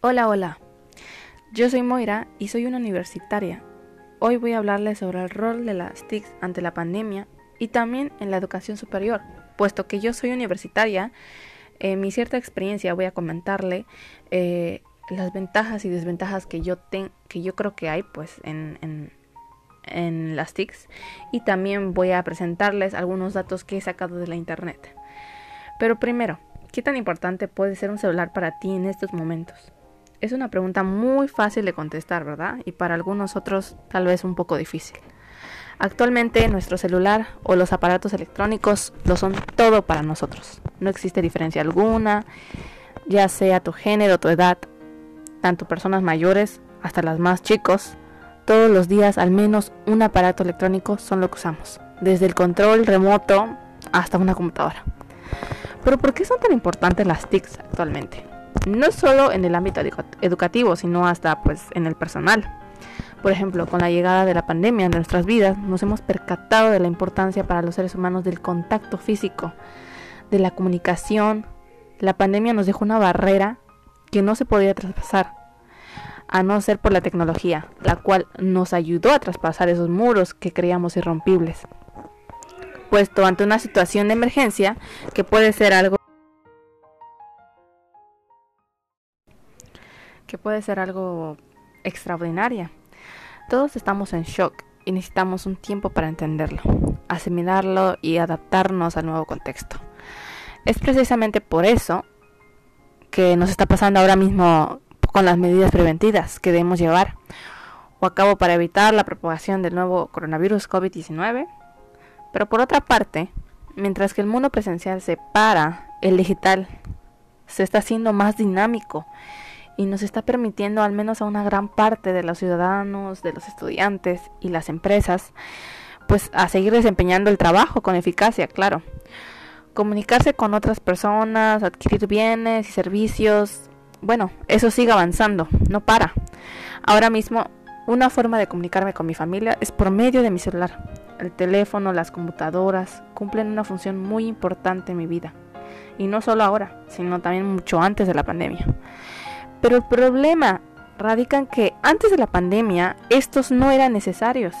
Hola, hola. Yo soy Moira y soy una universitaria. Hoy voy a hablarles sobre el rol de las TICs ante la pandemia y también en la educación superior. Puesto que yo soy universitaria, en mi cierta experiencia voy a comentarle eh, las ventajas y desventajas que yo, que yo creo que hay pues en, en, en las TICs y también voy a presentarles algunos datos que he sacado de la internet. Pero primero, ¿qué tan importante puede ser un celular para ti en estos momentos? Es una pregunta muy fácil de contestar, ¿verdad? Y para algunos otros tal vez un poco difícil. Actualmente nuestro celular o los aparatos electrónicos lo son todo para nosotros. No existe diferencia alguna, ya sea tu género, tu edad, tanto personas mayores hasta las más chicos. Todos los días al menos un aparato electrónico son lo que usamos, desde el control remoto hasta una computadora. Pero ¿por qué son tan importantes las TICs actualmente? No solo en el ámbito educativo, sino hasta pues en el personal. Por ejemplo, con la llegada de la pandemia en nuestras vidas, nos hemos percatado de la importancia para los seres humanos del contacto físico, de la comunicación. La pandemia nos dejó una barrera que no se podía traspasar, a no ser por la tecnología, la cual nos ayudó a traspasar esos muros que creíamos irrompibles. Puesto ante una situación de emergencia que puede ser algo que puede ser algo extraordinaria. Todos estamos en shock y necesitamos un tiempo para entenderlo, asimilarlo y adaptarnos al nuevo contexto. Es precisamente por eso que nos está pasando ahora mismo con las medidas preventivas que debemos llevar o a cabo para evitar la propagación del nuevo coronavirus COVID-19. Pero por otra parte, mientras que el mundo presencial se para, el digital se está haciendo más dinámico y nos está permitiendo al menos a una gran parte de los ciudadanos, de los estudiantes y las empresas, pues a seguir desempeñando el trabajo con eficacia, claro. Comunicarse con otras personas, adquirir bienes y servicios, bueno, eso sigue avanzando, no para. Ahora mismo, una forma de comunicarme con mi familia es por medio de mi celular. El teléfono, las computadoras cumplen una función muy importante en mi vida. Y no solo ahora, sino también mucho antes de la pandemia. Pero el problema radica en que antes de la pandemia estos no eran necesarios.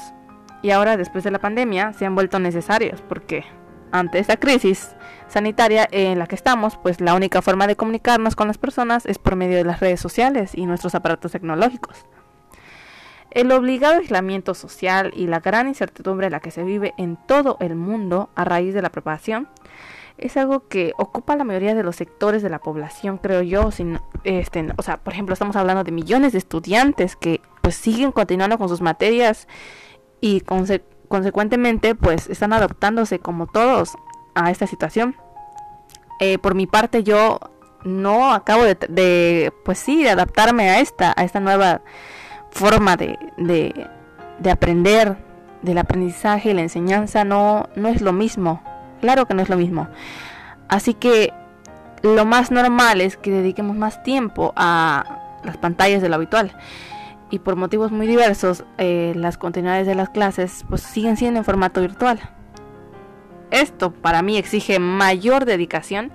Y ahora después de la pandemia se han vuelto necesarios porque ante esta crisis sanitaria en la que estamos, pues la única forma de comunicarnos con las personas es por medio de las redes sociales y nuestros aparatos tecnológicos. El obligado aislamiento social y la gran incertidumbre en la que se vive en todo el mundo a raíz de la propagación es algo que ocupa la mayoría de los sectores de la población, creo yo. Sin, este, o sea, por ejemplo, estamos hablando de millones de estudiantes que pues siguen continuando con sus materias y consecuentemente pues están adaptándose como todos a esta situación. Eh, por mi parte yo no acabo de, de, pues sí, de adaptarme a esta, a esta nueva forma de, de, de aprender, del aprendizaje y la enseñanza no, no es lo mismo Claro que no es lo mismo. Así que lo más normal es que dediquemos más tiempo a las pantallas de lo habitual. Y por motivos muy diversos, eh, las continuidades de las clases pues siguen siendo en formato virtual. Esto para mí exige mayor dedicación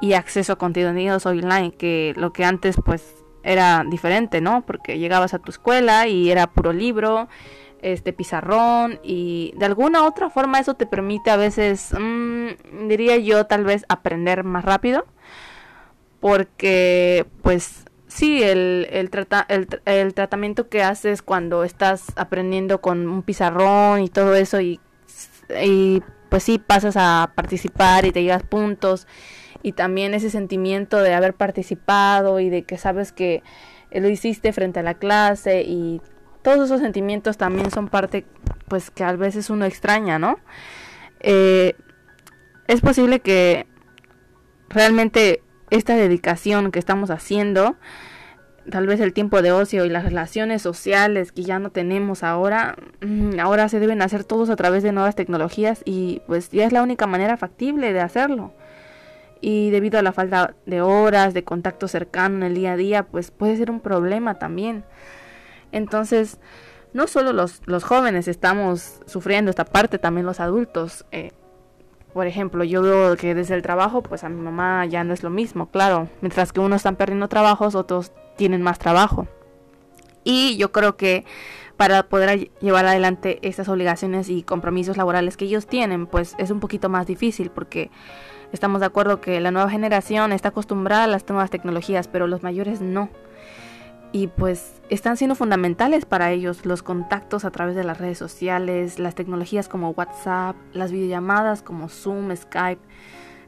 y acceso a contenidos online que lo que antes pues era diferente, ¿no? Porque llegabas a tu escuela y era puro libro este pizarrón y de alguna otra forma eso te permite a veces, mm, diría yo, tal vez aprender más rápido. Porque pues sí, el, el, el, tratamiento que haces cuando estás aprendiendo con un pizarrón y todo eso y, y pues sí pasas a participar y te llegas puntos y también ese sentimiento de haber participado y de que sabes que lo hiciste frente a la clase y todos esos sentimientos también son parte, pues que a veces uno extraña, ¿no? Eh, es posible que realmente esta dedicación que estamos haciendo, tal vez el tiempo de ocio y las relaciones sociales que ya no tenemos ahora, mm, ahora se deben hacer todos a través de nuevas tecnologías y pues ya es la única manera factible de hacerlo. Y debido a la falta de horas, de contacto cercano en el día a día, pues puede ser un problema también. Entonces, no solo los, jóvenes estamos sufriendo esta parte, también los adultos. Eh, por ejemplo, yo veo que desde el trabajo, pues a mi mamá ya no es lo mismo, claro. Mientras que unos están perdiendo trabajos, otros tienen más trabajo. Y yo creo que para poder llevar adelante estas obligaciones y compromisos laborales que ellos tienen, pues es un poquito más difícil porque estamos de acuerdo que la nueva generación está acostumbrada a las nuevas tecnologías, pero los mayores no. Y pues están siendo fundamentales para ellos los contactos a través de las redes sociales, las tecnologías como WhatsApp, las videollamadas como Zoom, Skype,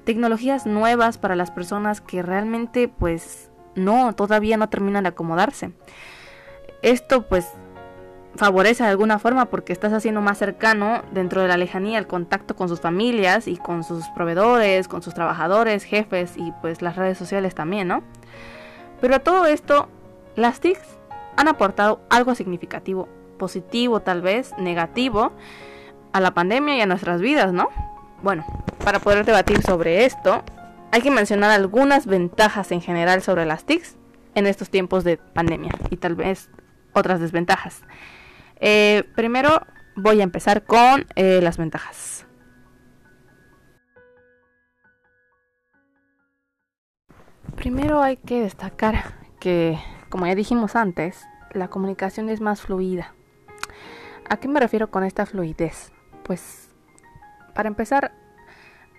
tecnologías nuevas para las personas que realmente pues no, todavía no terminan de acomodarse. Esto pues favorece de alguna forma porque estás haciendo más cercano dentro de la lejanía el contacto con sus familias y con sus proveedores, con sus trabajadores, jefes y pues las redes sociales también, ¿no? Pero a todo esto, las TICs han aportado algo significativo, positivo tal vez, negativo, a la pandemia y a nuestras vidas, ¿no? Bueno, para poder debatir sobre esto, hay que mencionar algunas ventajas en general sobre las TICs en estos tiempos de pandemia y tal vez otras desventajas. Eh, primero voy a empezar con eh, las ventajas. Primero hay que destacar que, como ya dijimos antes, la comunicación es más fluida. ¿A qué me refiero con esta fluidez? Pues, para empezar,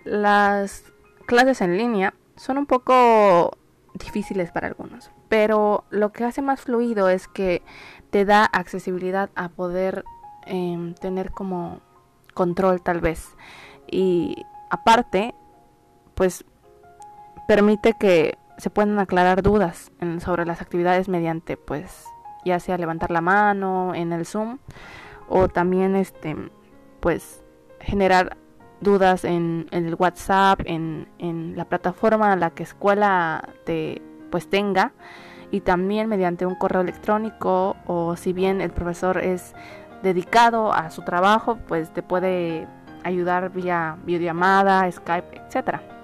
las clases en línea son un poco difíciles para algunos, pero lo que hace más fluido es que te da accesibilidad a poder em, tener como control tal vez. Y aparte, pues permite que se puedan aclarar dudas sobre las actividades mediante pues ya sea levantar la mano en el Zoom o también este pues generar dudas en, en el WhatsApp, en, en, la plataforma a la que escuela te pues tenga y también mediante un correo electrónico o si bien el profesor es dedicado a su trabajo, pues te puede ayudar vía videollamada, Skype, etcétera.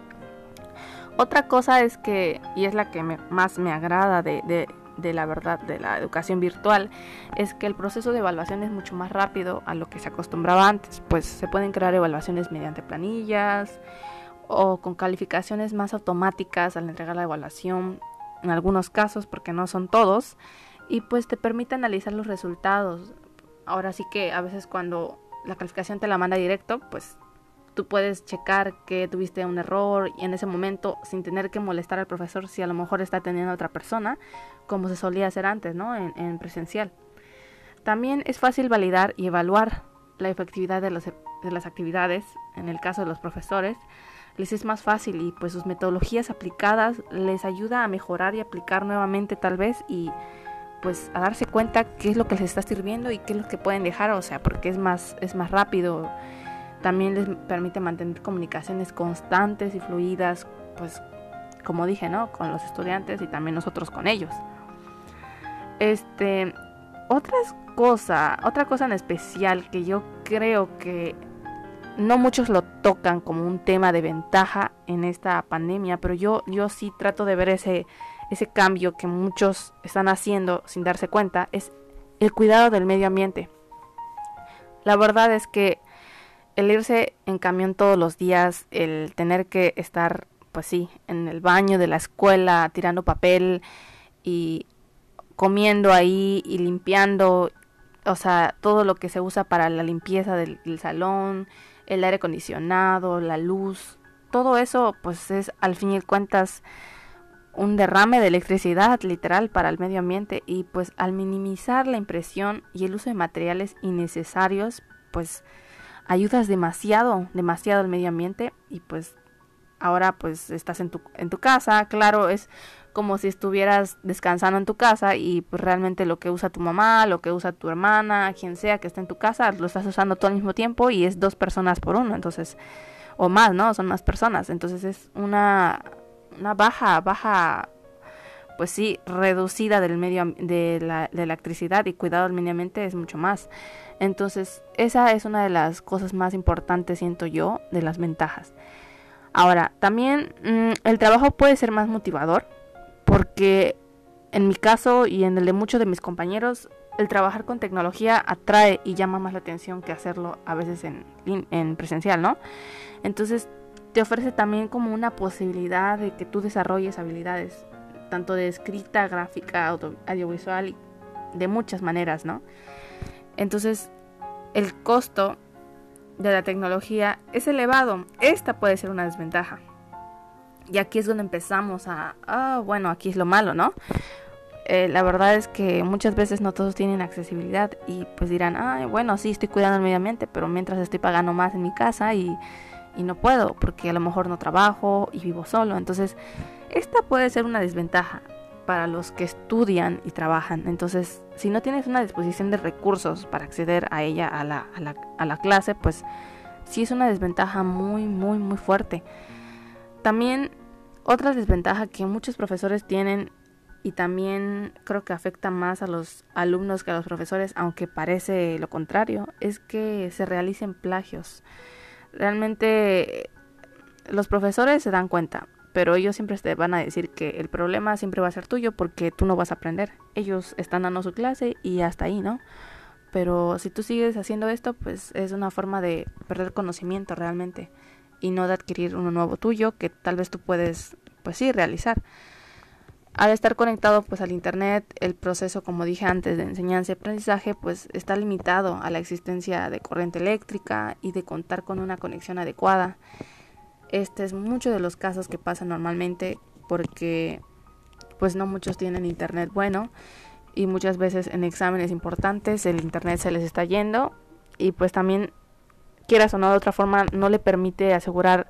Otra cosa es que, y es la que más me agrada de, de, la verdad de la educación virtual, es que el proceso de evaluación es mucho más rápido a lo que se acostumbraba antes, pues se pueden crear evaluaciones mediante planillas o con calificaciones más automáticas al entregar la evaluación en algunos casos, porque no son todos, y pues te permite analizar los resultados. Ahora sí que a veces cuando la calificación te la manda directo, pues tú puedes checar que tuviste un error y en ese momento sin tener que molestar al profesor si a lo mejor está atendiendo a otra persona, como se solía hacer antes, ¿no? En, en presencial. También es fácil validar y evaluar la efectividad de las actividades, en el caso de los profesores, les es más fácil y pues sus metodologías aplicadas les ayuda a mejorar y aplicar nuevamente tal vez y pues a darse cuenta qué es lo que les está sirviendo y qué es lo que pueden dejar, o sea, porque es más es más rápido. También les permite mantener comunicaciones constantes y fluidas, pues como dije, ¿no? Con los estudiantes y también nosotros con ellos. Este, otras cosa, otra cosa en especial que yo creo que no muchos lo tocan como un tema de ventaja en esta pandemia, pero yo, yo sí trato de ver ese, ese cambio que muchos están haciendo sin darse cuenta, es el cuidado del medio ambiente. La verdad es que el irse en camión todos los días, el tener que estar, pues sí, en el baño de la escuela, tirando papel y comiendo ahí y limpiando, o sea, todo lo que se usa para la limpieza del, salón, el aire acondicionado, la luz, todo eso pues es al fin y cuentas un derrame de electricidad literal para el medio ambiente. Y pues al minimizar la impresión y el uso de materiales innecesarios pues ayudas demasiado, demasiado al medio ambiente y pues ahora pues estás en tu, en tu casa, claro, es como si estuvieras descansando en tu casa y pues, realmente lo que usa tu mamá, lo que usa tu hermana, quien sea que esté en tu casa, lo estás usando todo al mismo tiempo y es dos personas por uno, entonces, o más, ¿no? Son más personas, entonces es una, una baja, baja, pues sí, reducida del medio, de la, de electricidad y cuidado al medio ambiente es mucho más. Entonces, esa es una de las cosas más importantes, siento yo, de las ventajas. Ahora, también mm, el trabajo puede ser más motivador porque en mi caso y en el de muchos de mis compañeros el trabajar con tecnología atrae y llama más la atención que hacerlo a veces en, en presencial, ¿no? Entonces te ofrece también como una posibilidad de que tú desarrolles habilidades, tanto de escrita, gráfica, audiovisual, de muchas maneras, ¿no? Entonces, el costo de la tecnología es elevado. Esta puede ser una desventaja. Y aquí es donde empezamos a, ah, bueno, aquí es lo malo, ¿no? Eh, la verdad es que muchas veces no todos tienen accesibilidad y pues dirán, ah, bueno, sí, estoy cuidando el medio ambiente, pero mientras estoy pagando más en mi casa y, y no puedo porque a lo mejor no trabajo y vivo solo. Entonces, esta puede ser una desventaja para los que estudian y trabajan. Entonces, si no tienes una disposición de recursos para acceder a ella, a la, a la, a la clase, pues sí es una desventaja muy, muy, muy fuerte. También otra desventaja que muchos profesores tienen y también creo que afecta más a los alumnos que a los profesores, aunque parece lo contrario, es que se realicen plagios. Realmente los profesores se dan cuenta, pero ellos siempre te van a decir que el problema siempre va a ser tuyo porque tú no vas a aprender. Ellos están dando su clase y hasta ahí, ¿no? Pero si tú sigues haciendo esto, pues es una forma de perder conocimiento realmente y no de adquirir uno nuevo tuyo que tal vez tú puedes, pues sí, realizar. Al estar conectado pues al internet, el proceso, como dije antes, de enseñanza y aprendizaje, pues está limitado a la existencia de corriente eléctrica y de contar con una conexión adecuada. Este es mucho de los casos que pasan normalmente porque pues no muchos tienen internet bueno y muchas veces en exámenes importantes el internet se les está yendo y pues también quieras o no de otra forma no le permite asegurar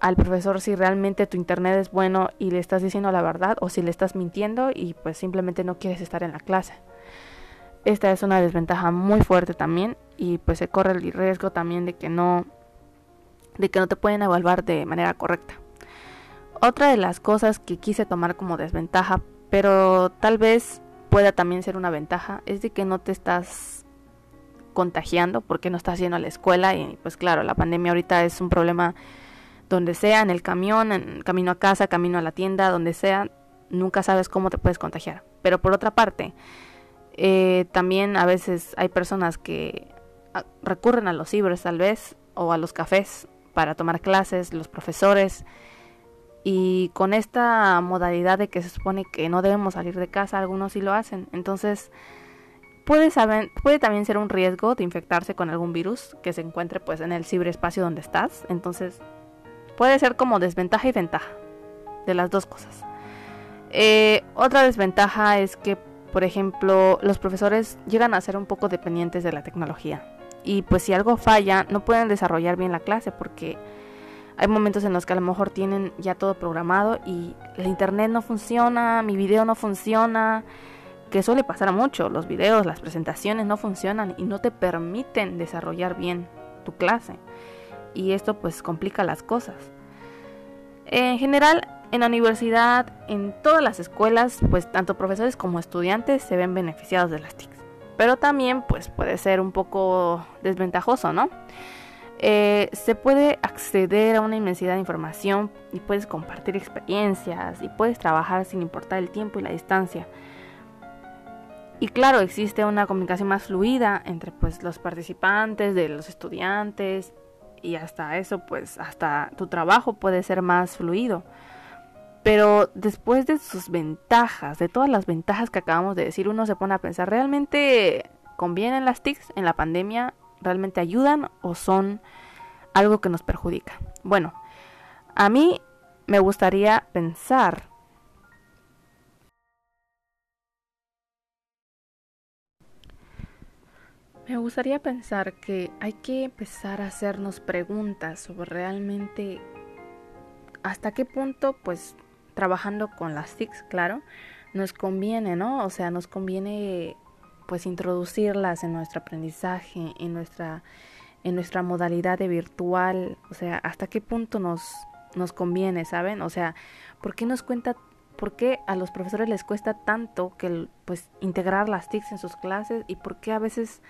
al profesor si realmente tu internet es bueno y le estás diciendo la verdad o si le estás mintiendo y pues simplemente no quieres estar en la clase. Esta es una desventaja muy fuerte también y pues se corre el riesgo también de que no de que no te pueden evaluar de manera correcta. Otra de las cosas que quise tomar como desventaja, pero tal vez pueda también ser una ventaja, es de que no te estás contagiando porque no estás yendo a la escuela y pues claro, la pandemia ahorita es un problema donde sea, en el camión, en camino a casa, camino a la tienda, donde sea, nunca sabes cómo te puedes contagiar. Pero por otra parte, eh, también a veces hay personas que ah, recurren a los cibers tal vez o a los cafés para tomar clases, los profesores. Y con esta modalidad de que se supone que no debemos salir de casa, algunos sí lo hacen. Entonces, puede, saber, puede también ser un riesgo de infectarse con algún virus que se encuentre pues en el ciberespacio donde estás. Entonces, puede ser como desventaja y ventaja de las dos cosas. Eh, otra desventaja es que, por ejemplo, los profesores llegan a ser un poco dependientes de la tecnología y pues si algo falla no pueden desarrollar bien la clase porque hay momentos en los que a lo mejor tienen ya todo programado y el internet no funciona, mi video no funciona, que suele pasar mucho, los videos, las presentaciones no funcionan y no te permiten desarrollar bien tu clase y esto pues complica las cosas. En general, en la universidad, en todas las escuelas, pues tanto profesores como estudiantes se ven beneficiados de las TICs pero también pues puede ser un poco desventajoso, ¿no? Eh, se puede acceder a una inmensidad de información y puedes compartir experiencias y puedes trabajar sin importar el tiempo y la distancia. Y claro, existe una comunicación más fluida entre pues los participantes, de los estudiantes y hasta eso pues hasta tu trabajo puede ser más fluido. Pero después de sus ventajas, de todas las ventajas que acabamos de decir, uno se pone a pensar, ¿realmente convienen las TICs en la pandemia? ¿Realmente ayudan o son algo que nos perjudica? Bueno, a mí me gustaría pensar Me gustaría pensar que hay que empezar a hacernos preguntas sobre realmente hasta qué punto pues trabajando con las TICs, claro, nos conviene, ¿no? O sea, nos conviene pues introducirlas en nuestro aprendizaje, en nuestra en nuestra modalidad de virtual, o sea, hasta qué punto nos nos conviene, ¿saben? O sea, ¿por qué nos cuenta por qué a los profesores les cuesta tanto que pues integrar las TICs en sus clases y por qué a veces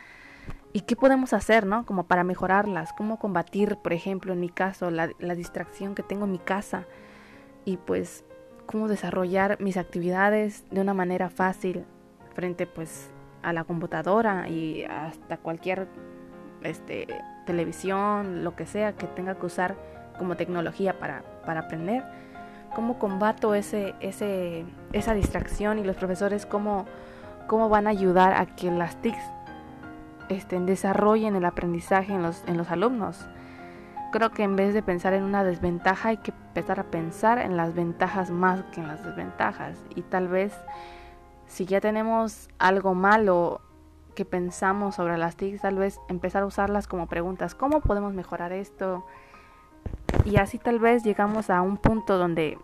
y qué podemos hacer, ¿no? Como para mejorarlas, cómo combatir, por ejemplo, en mi caso, la, la distracción que tengo en mi casa y pues cómo desarrollar mis actividades de una manera fácil frente pues a la computadora y hasta cualquier este, televisión, lo que sea que tenga que usar como tecnología para, para aprender. ¿Cómo combato ese, ese, esa distracción y los profesores cómo, cómo van a ayudar a que las TICs este, desarrollen el aprendizaje en los, en los alumnos? Creo que en vez de pensar en una desventaja hay que empezar a pensar en las ventajas más que en las desventajas. Y tal vez si ya tenemos algo malo que pensamos sobre las TICs, tal vez empezar a usarlas como preguntas. ¿Cómo podemos mejorar esto? Y así tal vez llegamos a un punto donde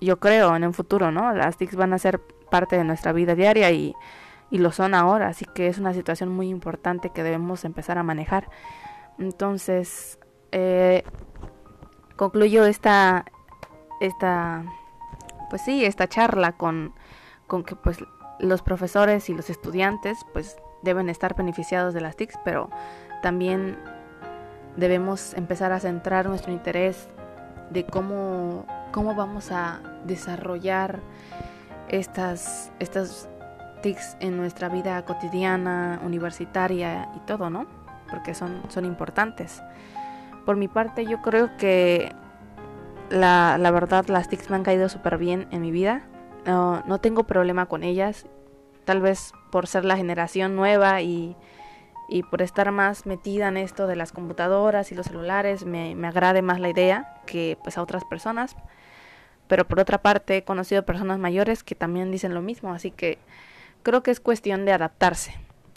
yo creo en el futuro, ¿no? Las TICs van a ser parte de nuestra vida diaria y, y lo son ahora. Así que es una situación muy importante que debemos empezar a manejar. Entonces, eh, concluyo esta, esta, pues sí, esta charla con, con que pues los profesores y los estudiantes pues deben estar beneficiados de las TICs, pero también debemos empezar a centrar nuestro interés de cómo, cómo vamos a desarrollar estas, estas TICs en nuestra vida cotidiana, universitaria y todo, ¿no? Porque son, son importantes. Por mi parte, yo creo que la, la verdad las TICs me han caído súper bien en mi vida. No, no tengo problema con ellas. Tal vez por ser la generación nueva y, y por estar más metida en esto de las computadoras y los celulares, me, me agrade más la idea que pues a otras personas. Pero por otra parte he conocido personas mayores que también dicen lo mismo, así que creo que es cuestión de adaptarse,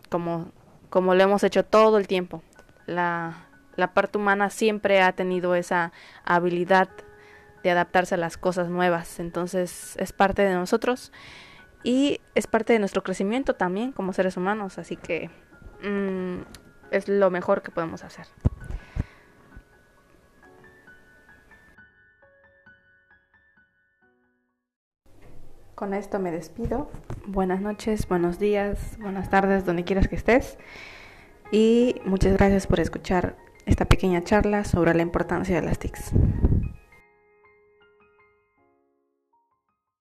como como lo hemos hecho todo el tiempo. La, parte humana siempre ha tenido esa habilidad de adaptarse a las cosas nuevas. Entonces es parte de nosotros y es parte de nuestro crecimiento también como seres humanos. Así que mm, es lo mejor que podemos hacer. Con esto me despido. Buenas noches, buenos días, buenas tardes, donde quieras que estés. Y muchas gracias por escuchar esta pequeña charla sobre la importancia de las TICs.